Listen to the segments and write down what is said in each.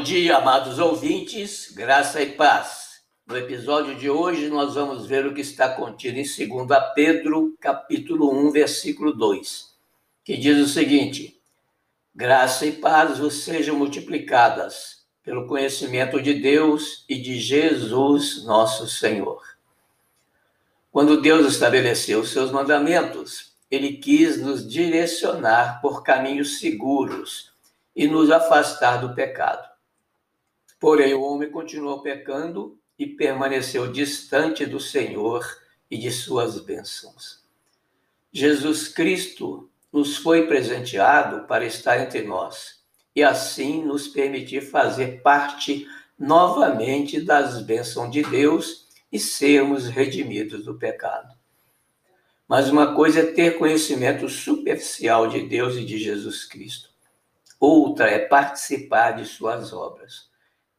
dia, amados ouvintes, graça e paz. No episódio de hoje, nós vamos ver o que está contido em 2 Pedro, capítulo 1, versículo 2, que diz o seguinte: Graça e paz vos sejam multiplicadas pelo conhecimento de Deus e de Jesus, nosso Senhor. Quando Deus estabeleceu os seus mandamentos, ele quis nos direcionar por caminhos seguros e nos afastar do pecado. Porém, o homem continuou pecando e permaneceu distante do Senhor e de suas bênçãos. Jesus Cristo nos foi presenteado para estar entre nós e assim nos permitir fazer parte novamente das bênçãos de Deus e sermos redimidos do pecado. Mas uma coisa é ter conhecimento superficial de Deus e de Jesus Cristo. Outra é participar de suas obras.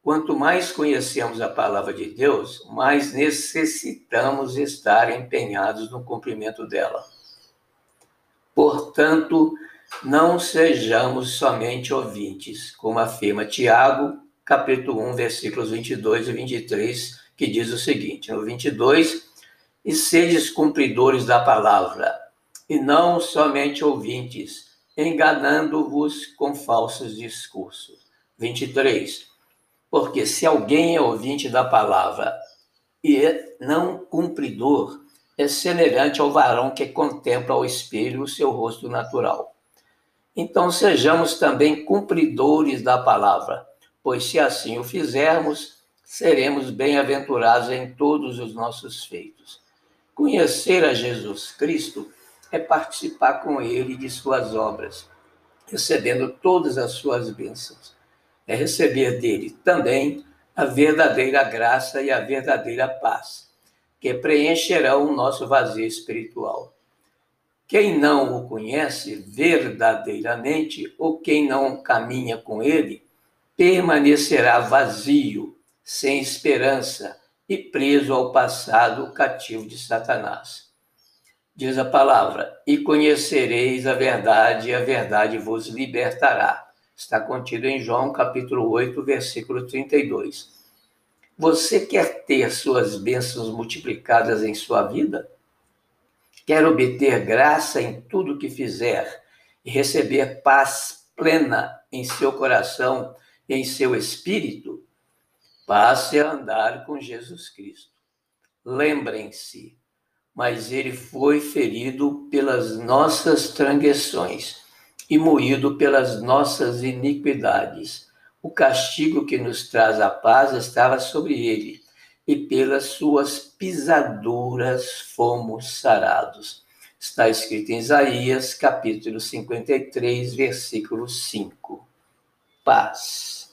Quanto mais conhecemos a palavra de Deus, mais necessitamos estar empenhados no cumprimento dela. Portanto, não sejamos somente ouvintes, como afirma Tiago, capítulo 1, versículos 22 e 23, que diz o seguinte: no 22, e sedes cumpridores da palavra, e não somente ouvintes, enganando-vos com falsos discursos. 23 porque se alguém é ouvinte da palavra e é não cumpridor, é semelhante ao varão que contempla ao espelho o seu rosto natural. Então sejamos também cumpridores da palavra, pois se assim o fizermos, seremos bem-aventurados em todos os nossos feitos. Conhecer a Jesus Cristo é participar com ele de suas obras, recebendo todas as suas bênçãos é receber dele também a verdadeira graça e a verdadeira paz, que preencherão o nosso vazio espiritual. Quem não o conhece verdadeiramente, ou quem não caminha com ele, permanecerá vazio, sem esperança e preso ao passado cativo de Satanás. Diz a palavra: E conhecereis a verdade, e a verdade vos libertará Está contido em João capítulo 8, versículo 32. Você quer ter suas bênçãos multiplicadas em sua vida? Quer obter graça em tudo que fizer e receber paz plena em seu coração e em seu espírito? Passe a andar com Jesus Cristo. Lembrem-se, mas ele foi ferido pelas nossas transgressões e moído pelas nossas iniquidades. O castigo que nos traz a paz estava sobre ele, e pelas suas pisaduras fomos sarados. Está escrito em Isaías, capítulo 53, versículo 5. Paz.